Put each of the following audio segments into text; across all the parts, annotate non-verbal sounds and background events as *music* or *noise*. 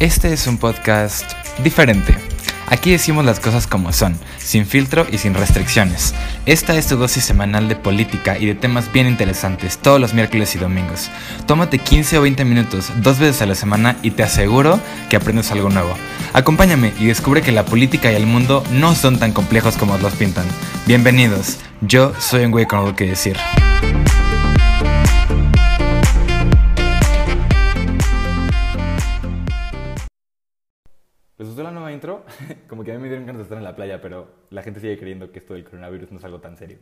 Este es un podcast diferente. Aquí decimos las cosas como son, sin filtro y sin restricciones. Esta es tu dosis semanal de política y de temas bien interesantes todos los miércoles y domingos. Tómate 15 o 20 minutos dos veces a la semana y te aseguro que aprendes algo nuevo. Acompáñame y descubre que la política y el mundo no son tan complejos como los pintan. Bienvenidos, yo soy un güey con algo que decir. ¿Les gustó la nueva intro? *laughs* Como que a mí me dieron ganas de estar en la playa, pero la gente sigue creyendo que esto del coronavirus no es algo tan serio.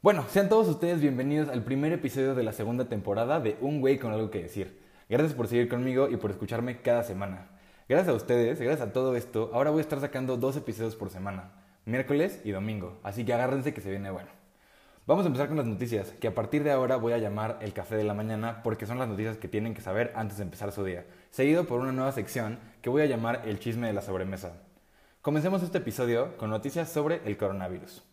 Bueno, sean todos ustedes bienvenidos al primer episodio de la segunda temporada de Un Güey con algo que decir. Gracias por seguir conmigo y por escucharme cada semana. Gracias a ustedes, gracias a todo esto, ahora voy a estar sacando dos episodios por semana, miércoles y domingo, así que agárrense que se viene bueno. Vamos a empezar con las noticias, que a partir de ahora voy a llamar el café de la mañana porque son las noticias que tienen que saber antes de empezar su día, seguido por una nueva sección que voy a llamar el chisme de la sobremesa. Comencemos este episodio con noticias sobre el coronavirus.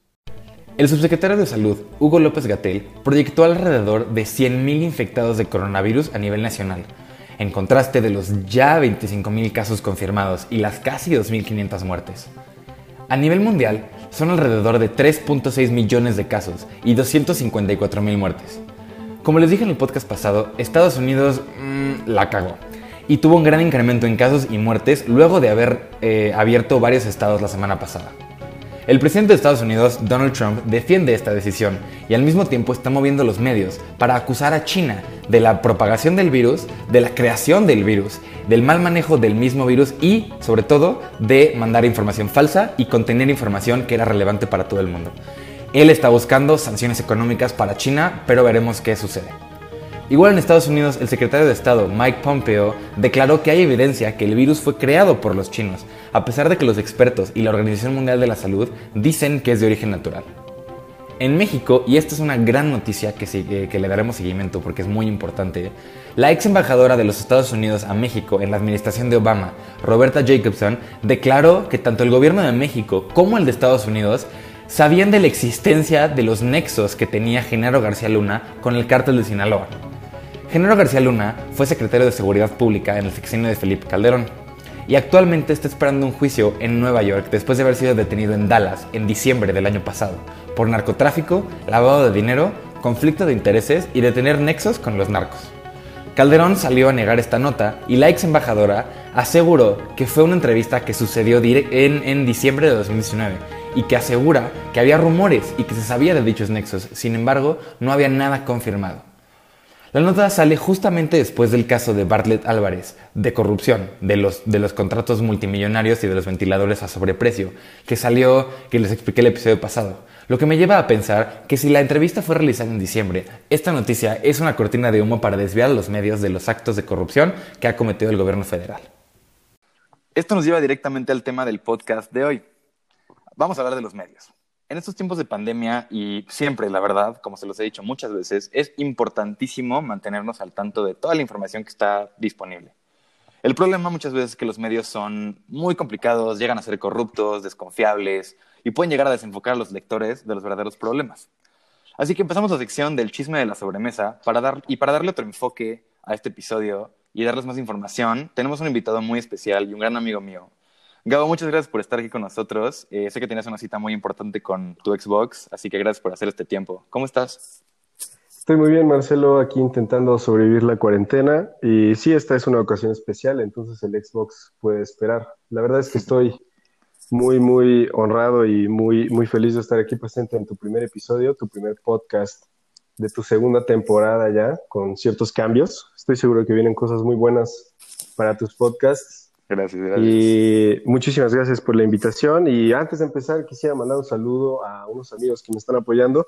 El subsecretario de Salud, Hugo López Gatel, proyectó alrededor de 100.000 infectados de coronavirus a nivel nacional, en contraste de los ya 25.000 casos confirmados y las casi 2.500 muertes. A nivel mundial, son alrededor de 3.6 millones de casos y 254 mil muertes. Como les dije en el podcast pasado, Estados Unidos mmm, la cagó y tuvo un gran incremento en casos y muertes luego de haber eh, abierto varios estados la semana pasada. El presidente de Estados Unidos, Donald Trump, defiende esta decisión y al mismo tiempo está moviendo los medios para acusar a China de la propagación del virus, de la creación del virus, del mal manejo del mismo virus y, sobre todo, de mandar información falsa y contener información que era relevante para todo el mundo. Él está buscando sanciones económicas para China, pero veremos qué sucede. Igual en Estados Unidos, el secretario de Estado, Mike Pompeo, declaró que hay evidencia que el virus fue creado por los chinos, a pesar de que los expertos y la Organización Mundial de la Salud dicen que es de origen natural. En México, y esta es una gran noticia que, que, le daremos seguimiento porque es muy importante, la ex embajadora de los Estados Unidos a México en la administración de Obama, Roberta Jacobson, declaró que tanto el gobierno de México como el de Estados Unidos sabían de la existencia de los nexos que tenía Genaro García Luna con el cártel de Sinaloa. Genaro García Luna fue secretario de Seguridad Pública en el sexenio de Felipe Calderón y actualmente está esperando un juicio en Nueva York después de haber sido detenido en Dallas en diciembre del año pasado por narcotráfico, lavado de dinero, conflicto de intereses y de tener nexos con los narcos. Calderón salió a negar esta nota y la ex embajadora aseguró que fue una entrevista que sucedió en, en diciembre de 2019 y que asegura que había rumores y que se sabía de dichos nexos, sin embargo no había nada confirmado. La nota sale justamente después del caso de Bartlett Álvarez, de corrupción, de los, de los contratos multimillonarios y de los ventiladores a sobreprecio, que salió, que les expliqué el episodio pasado. Lo que me lleva a pensar que si la entrevista fue realizada en diciembre, esta noticia es una cortina de humo para desviar a los medios de los actos de corrupción que ha cometido el gobierno federal. Esto nos lleva directamente al tema del podcast de hoy. Vamos a hablar de los medios. En estos tiempos de pandemia y siempre, la verdad, como se los he dicho muchas veces, es importantísimo mantenernos al tanto de toda la información que está disponible. El problema muchas veces es que los medios son muy complicados, llegan a ser corruptos, desconfiables y pueden llegar a desenfocar a los lectores de los verdaderos problemas. Así que empezamos la sección del chisme de la sobremesa para dar, y para darle otro enfoque a este episodio y darles más información, tenemos un invitado muy especial y un gran amigo mío, Gabo, muchas gracias por estar aquí con nosotros. Eh, sé que tienes una cita muy importante con tu Xbox, así que gracias por hacer este tiempo. ¿Cómo estás? Estoy muy bien, Marcelo, aquí intentando sobrevivir la cuarentena. Y sí, esta es una ocasión especial, entonces el Xbox puede esperar. La verdad es que estoy muy, muy honrado y muy, muy feliz de estar aquí presente en tu primer episodio, tu primer podcast de tu segunda temporada ya, con ciertos cambios. Estoy seguro que vienen cosas muy buenas para tus podcasts Gracias, gracias. Y muchísimas gracias por la invitación. Y antes de empezar, quisiera mandar un saludo a unos amigos que me están apoyando.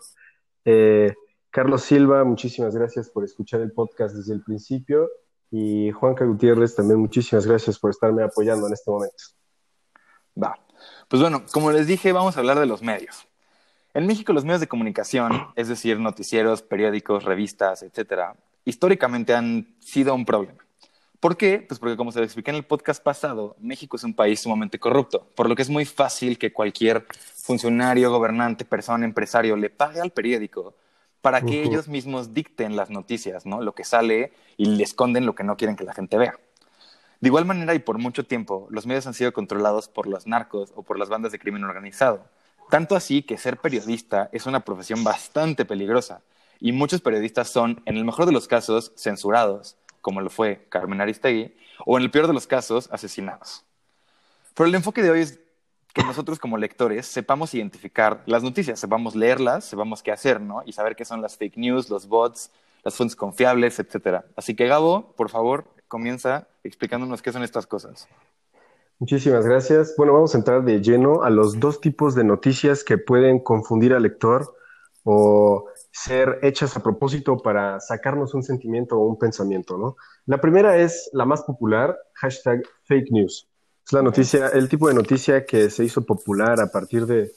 Eh, Carlos Silva, muchísimas gracias por escuchar el podcast desde el principio. Y Juanca Gutiérrez, también muchísimas gracias por estarme apoyando en este momento. Va. Pues bueno, como les dije, vamos a hablar de los medios. En México, los medios de comunicación, es decir, noticieros, periódicos, revistas, etcétera, históricamente han sido un problema. ¿Por qué? Pues porque como se lo expliqué en el podcast pasado, México es un país sumamente corrupto, por lo que es muy fácil que cualquier funcionario, gobernante, persona, empresario le pague al periódico para que ellos mismos dicten las noticias, ¿no? Lo que sale y le esconden lo que no quieren que la gente vea. De igual manera y por mucho tiempo, los medios han sido controlados por los narcos o por las bandas de crimen organizado. Tanto así que ser periodista es una profesión bastante peligrosa y muchos periodistas son, en el mejor de los casos, censurados, como lo fue Carmen Aristegui, o en el peor de los casos, asesinados. Pero el enfoque de hoy es que nosotros como lectores sepamos identificar las noticias, sepamos leerlas, sepamos qué hacer, ¿no? Y saber qué son las fake news, los bots, las fuentes confiables, etcétera. Así que Gabo, por favor, comienza explicándonos qué son estas cosas. Muchísimas gracias. Bueno, vamos a entrar de lleno a los dos tipos de noticias que pueden confundir al lector o ser hechas a propósito para sacarnos un sentimiento o un pensamiento, ¿no? La primera es la más popular, hashtag fake news. Es la noticia, el tipo de noticia que se hizo popular a partir de,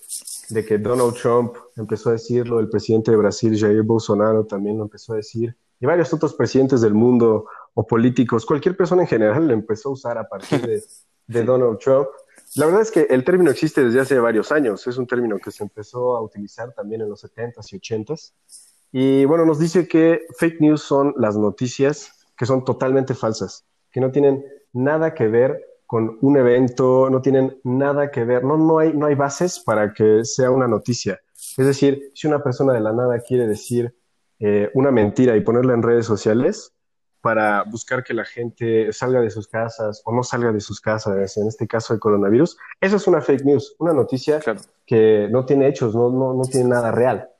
de que Donald Trump empezó a decirlo, el presidente de Brasil, Jair Bolsonaro, también lo empezó a decir, y varios otros presidentes del mundo o políticos, cualquier persona en general lo empezó a usar a partir de, de *laughs* Donald Trump. La verdad es que el término existe desde hace varios años, es un término que se empezó a utilizar también en los 70s y 80s. Y bueno, nos dice que fake news son las noticias que son totalmente falsas, que no tienen nada que ver con un evento, no tienen nada que ver, no, no, hay, no hay bases para que sea una noticia. Es decir, si una persona de la nada quiere decir eh, una mentira y ponerla en redes sociales para buscar que la gente salga de sus casas o no salga de sus casas, en este caso el coronavirus, eso es una fake news, una noticia que no tiene hechos, no, no, no tiene nada real.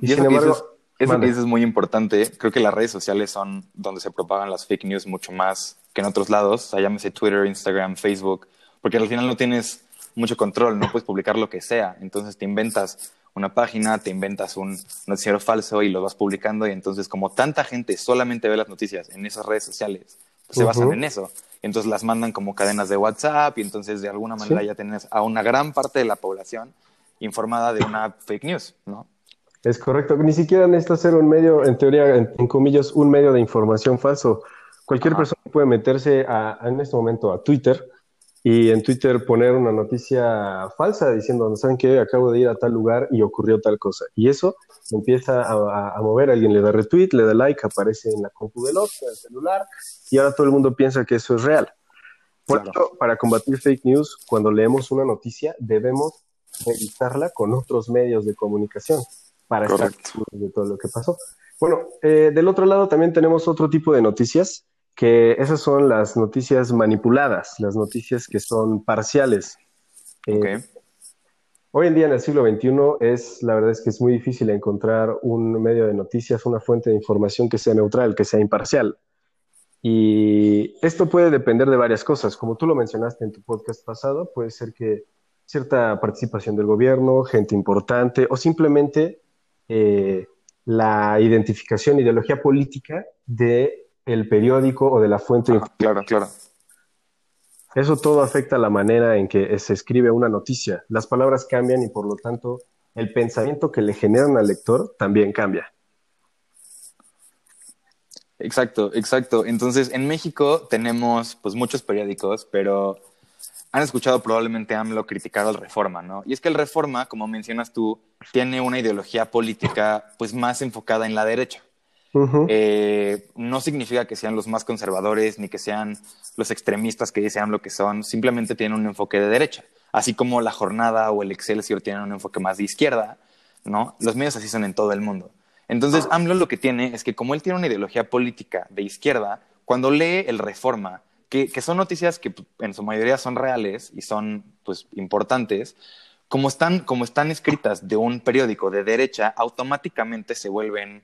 y, sin embargo, eso que dices es muy importante. Creo que las redes sociales son donde se propagan las fake news mucho más que en otros lados. O sea, llámese Twitter, Instagram, Facebook, porque al final no tienes mucho control, no puedes publicar lo que sea. Entonces te inventas una página, te inventas un noticiero falso y lo vas publicando. Y entonces, como tanta gente solamente ve las noticias en esas redes sociales, pues se basan en eso. Y entonces las mandan como cadenas de WhatsApp y entonces de alguna manera ya tienes a una gran parte de la población informada de una fake news, ¿no? Es correcto. Ni siquiera necesita ser un medio, en teoría, en, comillas, un medio de información falso. Cualquier persona puede meterse a, en este momento a Twitter y en Twitter poner una noticia falsa diciendo, ¿saben qué? Acabo de ir a tal lugar y ocurrió tal cosa. Y eso empieza a, mover, alguien le da retweet, le da like, aparece en la compu del otro, en el celular, y ahora todo el mundo piensa que eso es real. Por eso, para combatir fake news, cuando leemos una noticia, debemos revisarla con otros medios de comunicación para estar de todo lo que pasó. Bueno, eh, del otro lado también tenemos otro tipo de noticias, que esas son las noticias manipuladas, las noticias que son parciales. Eh, hoy en día en el siglo XXI es, la verdad es que es muy difícil encontrar un medio de noticias, una fuente de información que sea neutral, que sea imparcial. Y esto puede depender de varias cosas. Como tú lo mencionaste en tu podcast pasado, puede ser que cierta participación del gobierno, gente importante o simplemente eh, la identificación, ideología política de el periódico o de la fuente. Ah, claro, claro. Eso todo afecta la manera en que se escribe una noticia. Las palabras cambian y por lo tanto el pensamiento que le generan al lector también cambia. Exacto, exacto. Entonces, en México tenemos pues muchos periódicos, pero han escuchado probablemente AMLO criticar al Reforma, ¿no? Y es que el Reforma, como mencionas tú, tiene una ideología política pues más enfocada en la derecha. Eh, no significa que sean los más conservadores ni que sean los extremistas que dice AMLO que son, simplemente tienen un enfoque de derecha. Así como la jornada o el Excelsior tienen un enfoque más de izquierda, ¿no? Los medios así son en todo el mundo. Entonces, AMLO lo que tiene es que como él tiene una ideología política de izquierda, cuando lee el Reforma que, son noticias que en su mayoría son reales y son pues importantes, como están, como están escritas de un periódico de derecha, automáticamente se vuelven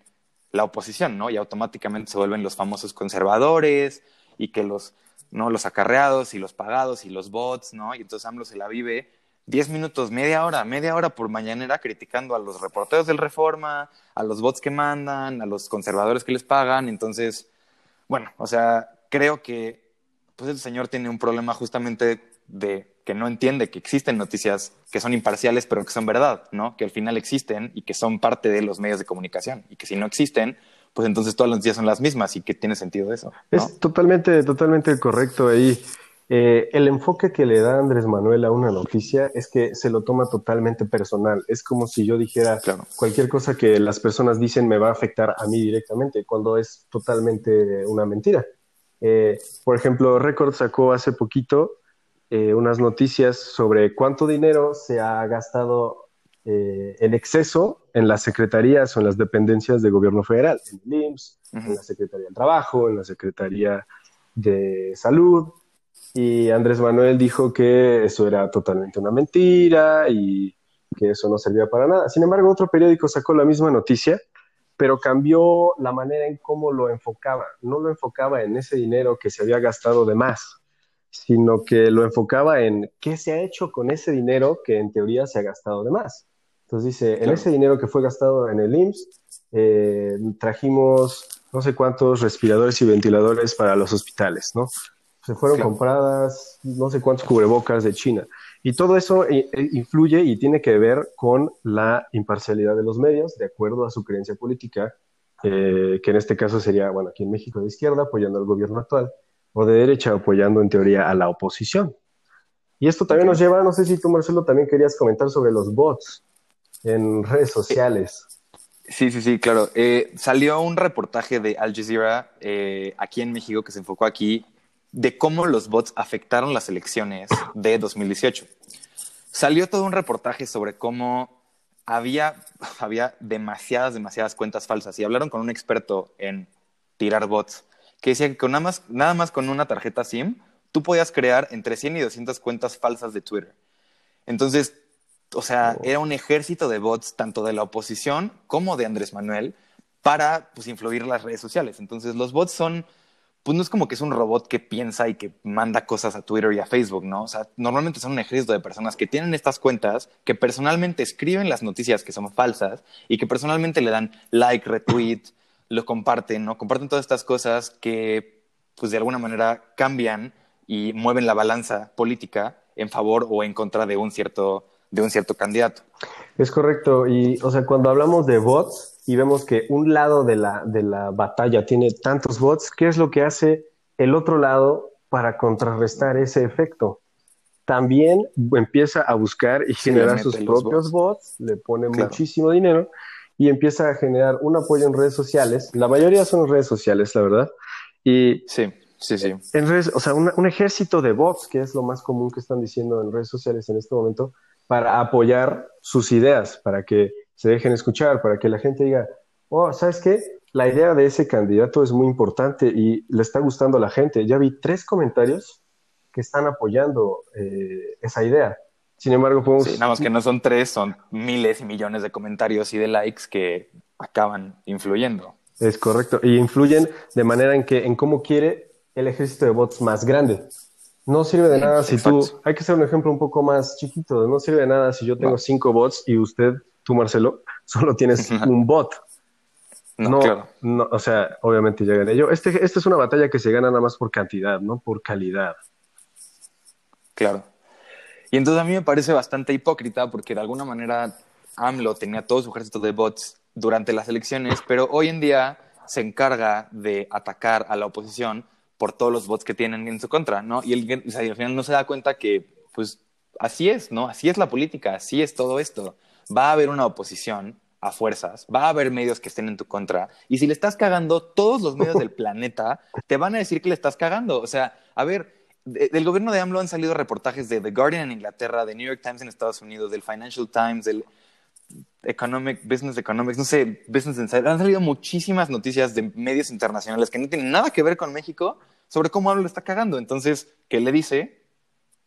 la oposición, ¿no? Y automáticamente se vuelven los famosos conservadores y que los, ¿no? Los acarreados y los pagados y los bots, ¿no? Y entonces AMLO se la vive diez minutos, media hora, media hora por mañanera criticando a los reporteros del Reforma, a los bots que mandan, a los conservadores que les pagan. Entonces, bueno, o sea, creo que pues el señor tiene un problema justamente de que no entiende que existen noticias que son imparciales pero que son verdad, ¿no? Que al final existen y que son parte de los medios de comunicación y que si no existen, pues entonces todas las noticias son las mismas y que tiene sentido eso. Es totalmente, totalmente correcto ahí. Eh, el enfoque que le da Andrés Manuel a una noticia es que se lo toma totalmente personal. Es como si yo dijera cualquier cosa que las personas dicen me va a afectar a mí directamente, cuando es totalmente una mentira. Eh, por ejemplo, Record sacó hace poquito eh, unas noticias sobre cuánto dinero se ha gastado eh, en exceso en las secretarías o en las dependencias de gobierno federal, en el IMSS, en la Secretaría del Trabajo, en la Secretaría de Salud. Y Andrés Manuel dijo que eso era totalmente una mentira y que eso no servía para nada. Sin embargo, otro periódico sacó la misma noticia, pero cambió la manera en cómo lo enfocaba. No lo enfocaba en ese dinero que se había gastado de más, sino que lo enfocaba en qué se ha hecho con ese dinero que en teoría se ha gastado de más. Entonces dice, en ese dinero que fue gastado en el IMSS, eh, trajimos no sé cuántos respiradores y ventiladores para los hospitales, ¿no? Se fueron compradas no sé cuántos cubrebocas de China. Y todo eso eh, eh, influye y tiene que ver con la imparcialidad de los medios, de acuerdo a su creencia política, que en este caso sería, bueno, aquí en México de izquierda, apoyando al gobierno actual, o de derecha, apoyando en teoría a la oposición. Y esto también nos lleva, no sé si tú, Marcelo, también querías comentar sobre los bots en redes sociales. Sí, sí, sí, claro. Eh, salió un reportaje de Al Jazeera aquí en México que se enfocó aquí de cómo los bots afectaron las elecciones de 2018. Salió todo un reportaje sobre cómo había, había demasiadas, demasiadas cuentas falsas y hablaron con un experto en tirar bots que decía que nada, más, nada más con una tarjeta SIM tú podías crear entre 100 y 200 cuentas falsas de Twitter. Entonces, o sea, era un ejército de bots tanto de la oposición como de Andrés Manuel para pues, influir las redes sociales. Entonces, los bots son pues no es como que es un robot que piensa y que manda cosas a Twitter y a Facebook, ¿no? O sea, normalmente son un ejército de personas que tienen estas cuentas, que personalmente escriben las noticias que son falsas y que personalmente le dan like, retweet, lo comparten, ¿no? Comparten todas estas cosas que, pues de alguna manera cambian y mueven la balanza política en favor o en contra de un cierto, de un cierto candidato. Es correcto. Y, o sea, cuando hablamos de bots, y vemos que un lado de la, de la batalla tiene tantos bots, ¿qué es lo que hace el otro lado para contrarrestar ese efecto? También empieza a buscar y generar sus propios bots. le pone muchísimo dinero y empieza a generar un apoyo en redes sociales. La mayoría son redes sociales, la verdad. Y sí, sí, sí. En redes, o sea, un ejército de bots, que es lo más común que están diciendo en redes sociales en este momento, para apoyar sus ideas, para que se dejen escuchar, para que la gente diga, oh, ¿sabes qué? La idea de ese candidato es muy importante y le está gustando a la gente. Ya vi tres comentarios que están apoyando eh, esa idea. Sin embargo, podemos... Sí, nada más que no son tres, son miles y millones de comentarios y de likes que acaban influyendo. Es correcto. Y influyen de manera en que, en cómo quiere el ejército de bots más grande. No sirve de nada si tú, hay que hacer un ejemplo un poco más chiquito, no sirve de nada si yo tengo cinco bots y usted tú, Marcelo, *laughs* solo tienes un bot. No, claro. no, o sea, obviamente ya gané yo. Este, esta es una batalla que se gana nada más por cantidad, no por calidad. Claro. Y entonces a mí me parece bastante hipócrita porque de alguna manera AMLO tenía todo su ejército de bots durante las elecciones, pero hoy en día se encarga de atacar a la oposición por todos los bots que tienen en su contra, ¿no? Y, el, o sea, al final no se da cuenta que, pues, así es, ¿no? Así es la política, así es todo esto va a haber una oposición a fuerzas, va a haber medios que estén en tu contra, y si le estás cagando, todos los medios del *laughs* planeta te van a decir que le estás cagando. O sea, a ver, del gobierno de AMLO han salido reportajes de The Guardian en Inglaterra, de New York Times en Estados Unidos, del Financial Times, del Economic, Business Economics, no sé, Business Insider. Han salido muchísimas noticias de medios internacionales que no tienen nada que ver con México sobre cómo AMLO le está cagando. Entonces, ¿qué le dice?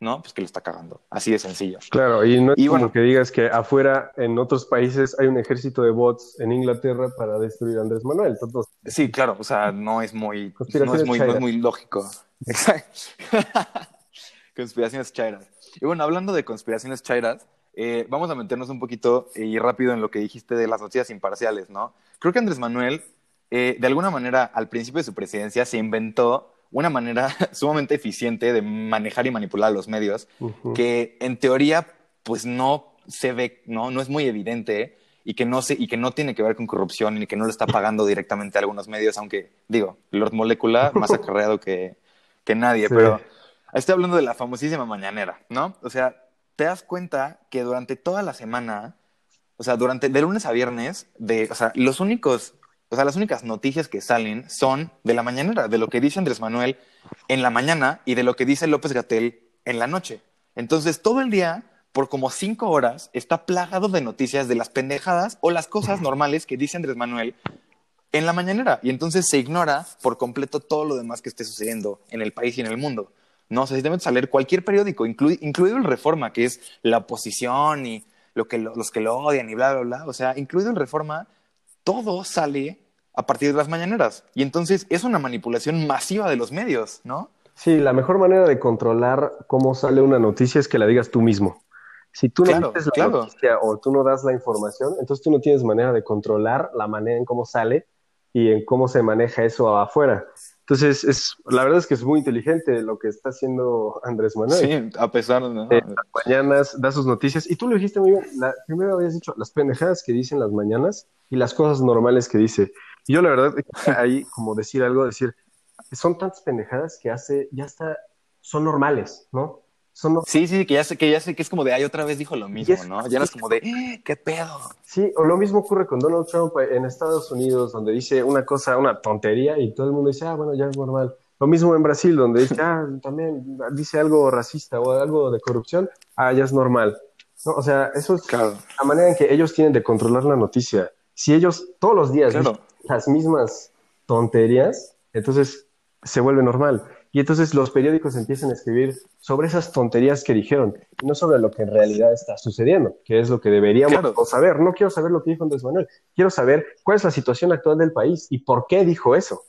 ¿no? Pues que lo está cagando. Así de sencillo. Claro, y no es como que digas que afuera, en otros países, hay un ejército de bots en Inglaterra para destruir a Andrés Manuel. Sí, claro, o sea, no es muy, no es muy, no es muy lógico. *laughs* Exacto. *laughs* conspiraciones chairas. Y bueno, hablando de conspiraciones chairas, eh, vamos a meternos un poquito y rápido en lo que dijiste de las noticias imparciales, ¿no? Creo que Andrés Manuel, eh, de alguna manera, al principio de su presidencia, se inventó una manera *laughs* sumamente eficiente de manejar y manipular los medios, que en teoría, pues no se ve, no, no es muy evidente y que no se, y que no tiene que ver con corrupción y que no le está pagando directamente a algunos medios, aunque digo, Lord Molecula más *laughs* acarreado que, que nadie, pero estoy hablando de la famosísima mañanera, ¿no? O sea, te das cuenta que durante toda la semana, o sea, durante de lunes a viernes, de, o sea, los únicos o sea, las únicas noticias que salen son de la mañanera, de lo que dice Andrés Manuel en la mañana y de lo que dice López Gatel en la noche. Entonces, todo el día, por como cinco horas, está plagado de noticias de las pendejadas o las cosas normales que dice Andrés Manuel en la mañanera. Y entonces se ignora por completo todo lo demás que esté sucediendo en el país y en el mundo. No, o sea, si te metes a leer cualquier periódico, incluido el Reforma, que es la oposición y lo que los que lo odian y bla, bla, bla. O sea, incluido el Reforma, todo sale a partir de las mañaneras. Y entonces es una manipulación masiva de los medios, ¿no? Sí, la mejor manera de controlar cómo sale una noticia es que la digas tú mismo. Si tú no dices la noticia o tú no das la información, entonces tú no tienes manera de controlar la manera en cómo sale y en cómo se maneja eso afuera. Entonces, es, la verdad es que es muy inteligente lo que está haciendo Andrés Manuel. Sí, a pesar de... Eh, las mañanas da sus noticias. Y tú lo dijiste muy bien. La, primero habías dicho las pendejadas que dicen las mañanas y las cosas normales que dice. Y yo la verdad, ahí *laughs* como decir algo, decir, son tantas pendejadas que hace, ya está, son normales, ¿no? Sí, sí, que ya sé que ya sé que es como de ay otra vez dijo lo mismo, ¿no? Ya no es como de eh, qué pedo. Sí, o lo mismo ocurre con Donald Trump en Estados Unidos, donde dice una cosa, una tontería, y todo el mundo dice, ah, bueno, ya es normal. Lo mismo en Brasil, donde dice, ah, también dice algo racista o algo de corrupción, ah, ya es normal. No, o sea, eso es la manera en que ellos tienen de controlar la noticia. Si ellos todos los días dicen las mismas tonterías, entonces se vuelve normal. Y entonces los periódicos empiezan a escribir sobre esas tonterías que dijeron, y no sobre lo que en realidad está sucediendo, que es lo que deberíamos saber. No quiero saber lo que dijo Andrés Manuel, quiero saber cuál es la situación actual del país y por qué dijo eso.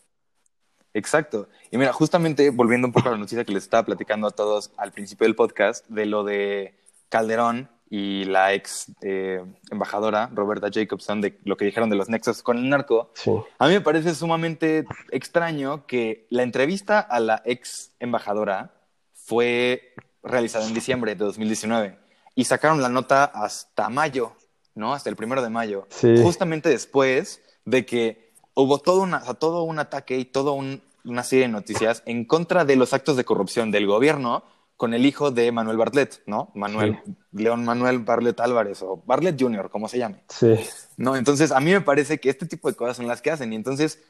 Exacto. Y mira, justamente volviendo un poco a la noticia que les estaba platicando a todos al principio del podcast, de lo de Calderón y la ex eh, embajadora Roberta Jacobson de lo que dijeron de los nexos con el narco, a mí me parece sumamente extraño que la entrevista a la ex embajadora fue realizada en diciembre de 2019 y sacaron la nota hasta mayo, ¿no? Hasta el primero de mayo, justamente después de que hubo todo, una, todo un ataque y toda una serie de noticias en contra de los actos de corrupción del gobierno con el hijo de Manuel Bartlett, ¿no? Manuel, León Manuel Bartlett Álvarez o Bartlett Jr., como se llame. Sí. ¿No? Entonces, a mí me parece que este tipo de cosas son las que hacen y entonces,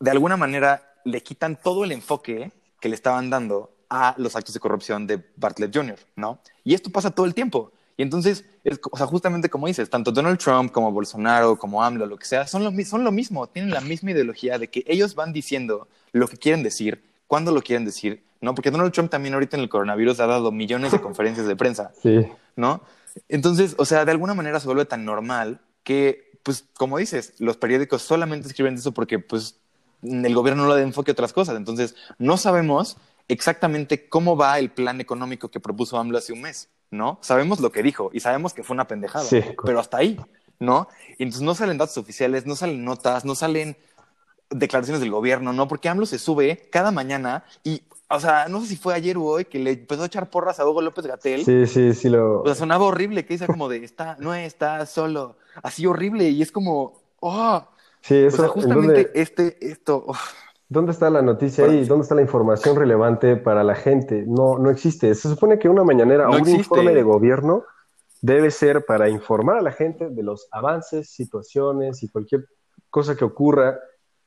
de alguna manera, le quitan todo el enfoque que le estaban dando a los actos de corrupción de Bartlett Jr., ¿no? Y esto pasa todo el tiempo. Y entonces, es, o sea, justamente como dices, tanto Donald Trump como Bolsonaro, como AMLO, lo que sea, son lo, son lo mismo, tienen la misma ideología de que ellos van diciendo lo que quieren decir, cuándo lo quieren decir, ¿no? Porque Donald Trump también ahorita en el coronavirus ha dado millones de *laughs* conferencias de prensa, sí. ¿no? Entonces, o sea, de alguna manera se vuelve tan normal que, pues, como dices, los periódicos solamente escriben eso porque, pues, el gobierno no le da enfoque a otras cosas. Entonces, no sabemos exactamente cómo va el plan económico que propuso AMLO hace un mes, ¿no? Sabemos lo que dijo y sabemos que fue una pendejada, pero hasta ahí, ¿no? Y entonces no salen datos oficiales, no salen notas, no salen declaraciones del gobierno, ¿no? Porque AMLO se sube cada mañana y, o sea, no sé si fue ayer o hoy que le empezó a echar porras a Hugo López Gatel. Sí, sí, sí lo... O sea, sonaba horrible, que dice como de, está, no está solo, así horrible y es como, oh. Sí, eso. O sea, justamente este, esto... Oh. ¿Dónde está la noticia ahí? ¿Dónde está la información relevante para la gente? No, no existe. Se supone que una mañanera o un informe de gobierno debe ser para informar a la gente de los avances, situaciones y cualquier cosa que ocurra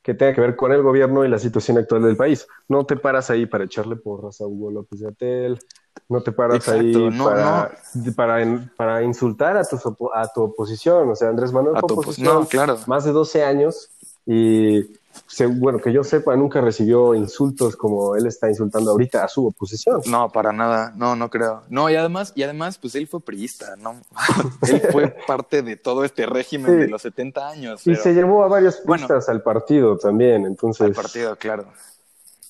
que tenga que ver con el gobierno y la situación actual del país. No te paras ahí para echarle porras a Hugo López Gatel, no te paras ahí para, Para, para, insultar a tu, a tu oposición. O sea, Andrés Manuel a oposición claro. más de 12 años y bueno, que yo sepa, nunca recibió insultos como él está insultando ahorita a su oposición. No, para nada, no, no creo. No, y además, y además, pues él fue priista, ¿no? *laughs* él fue parte de todo este régimen de los 70 años. Y se llevó a varios priistas al partido también, entonces. Al partido, claro.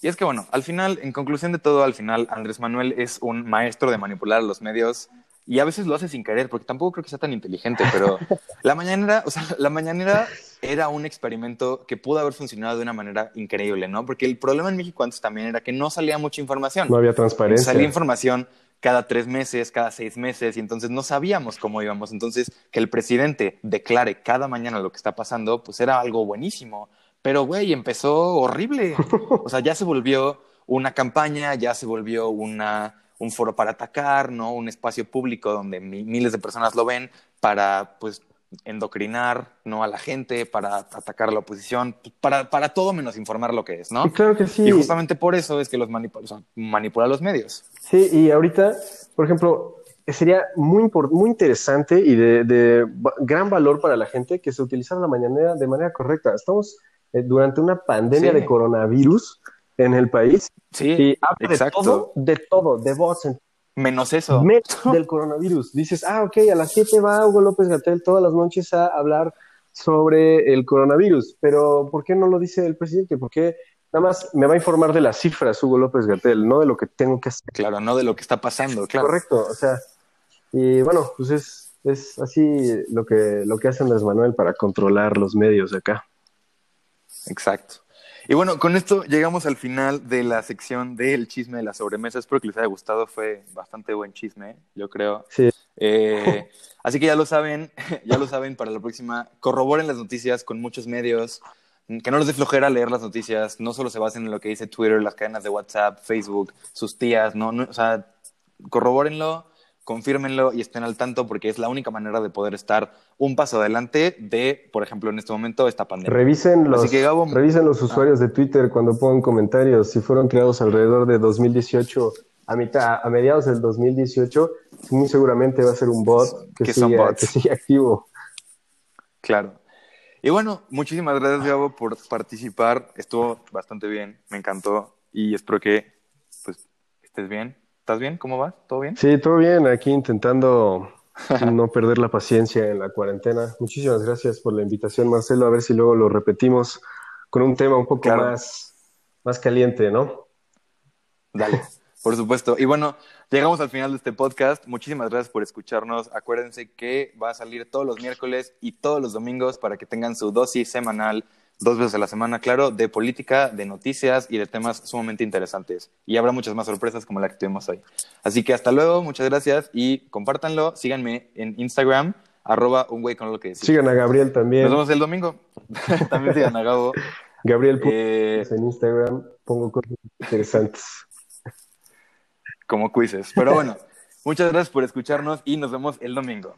Y es que bueno, al final, en conclusión de todo, al final, Andrés Manuel es un maestro de manipular a los medios y a veces lo hace sin querer, porque tampoco creo que sea tan inteligente, pero *laughs* la mañanera, o sea, la mañanera era un experimento que pudo haber funcionado de una manera increíble, ¿no? Porque el problema en México antes también era que no salía mucha información. No había transparencia. Salía información cada tres meses, cada seis meses, y entonces no sabíamos cómo íbamos. Entonces, que el presidente declare cada mañana lo que está pasando, pues era algo buenísimo. Pero, güey, empezó horrible. *laughs* O sea, ya se volvió una campaña, ya se volvió una un foro para atacar, ¿no? Un espacio público donde miles de personas lo ven para, pues, endocrinar ¿no? a la gente, para atacar a la oposición, para, para todo menos informar lo que es, ¿no? Y claro que sí. Y justamente por eso es que los manipula, o sea, manipula los medios. Sí, y ahorita, por ejemplo, sería muy, muy interesante y de, de, gran valor para la gente que se utilizara la mañanera de manera correcta. Estamos eh, durante una pandemia Sí. de coronavirus en el país Sí, y habla de todo, de todo, de bots, Menos eso. menos del coronavirus. Dices, ah, ok, a las 7 va Hugo López Gatel todas las noches a hablar sobre el coronavirus, pero ¿por qué no lo dice el presidente? ¿Por qué nada más me va a informar de las cifras Hugo López Gatel, no de lo que tengo que hacer? Claro, no de lo que está pasando, claro. Correcto, o sea, y bueno, pues es, es así lo que, lo que hace Andrés Manuel para controlar los medios de acá. Exacto. Y bueno, con esto llegamos al final de la sección del chisme de la sobremesa. Espero que les haya gustado. Fue bastante buen chisme, yo creo. Sí. Eh, así que ya lo saben, *laughs* ya lo saben para la próxima. Corroboren las noticias con muchos medios. Que no les dé flojera leer las noticias. No solo se basen en lo que dice Twitter, las cadenas de WhatsApp, Facebook, sus tías. No, no, o sea, corrobórenlo, confírmenlo y estén al tanto porque es la única manera de poder estar un paso adelante de, por ejemplo, en este momento, esta pandemia. Revisen los, Así que, Gabo- revisen los usuarios de Twitter cuando pongan comentarios. Si fueron creados alrededor de 2018, a mitad, a mediados del 2018, muy seguramente va a ser un bot que, sigue, que sigue activo. Claro. Y bueno, muchísimas gracias, Gabo, por participar. Estuvo bastante bien, me encantó y espero que pues estés bien. ¿Estás bien? ¿Cómo vas? ¿Todo bien? Sí, todo bien. Aquí intentando *laughs* no perder la paciencia en la cuarentena. Muchísimas gracias por la invitación, Marcelo. A ver si luego lo repetimos con un tema un poco Claro. más, más caliente, ¿no? Dale, por supuesto. Y bueno, llegamos al final de este podcast. Muchísimas gracias por escucharnos. Acuérdense que va a salir todos los miércoles y todos los domingos para que tengan su dosis semanal, dos veces a la semana, claro, de política, de noticias y de temas sumamente interesantes. Y habrá muchas más sorpresas como la que tuvimos hoy. Así que hasta luego, muchas gracias y compártanlo. Síganme en Instagram, arroba un güey con lo que decir. Sigan a Gabriel también. Nos vemos el domingo. *laughs* También sigan a Gabo. Gabriel Eh, en Instagram. Pongo cosas interesantes. como quizzes. Pero bueno, muchas gracias por escucharnos y nos vemos el domingo.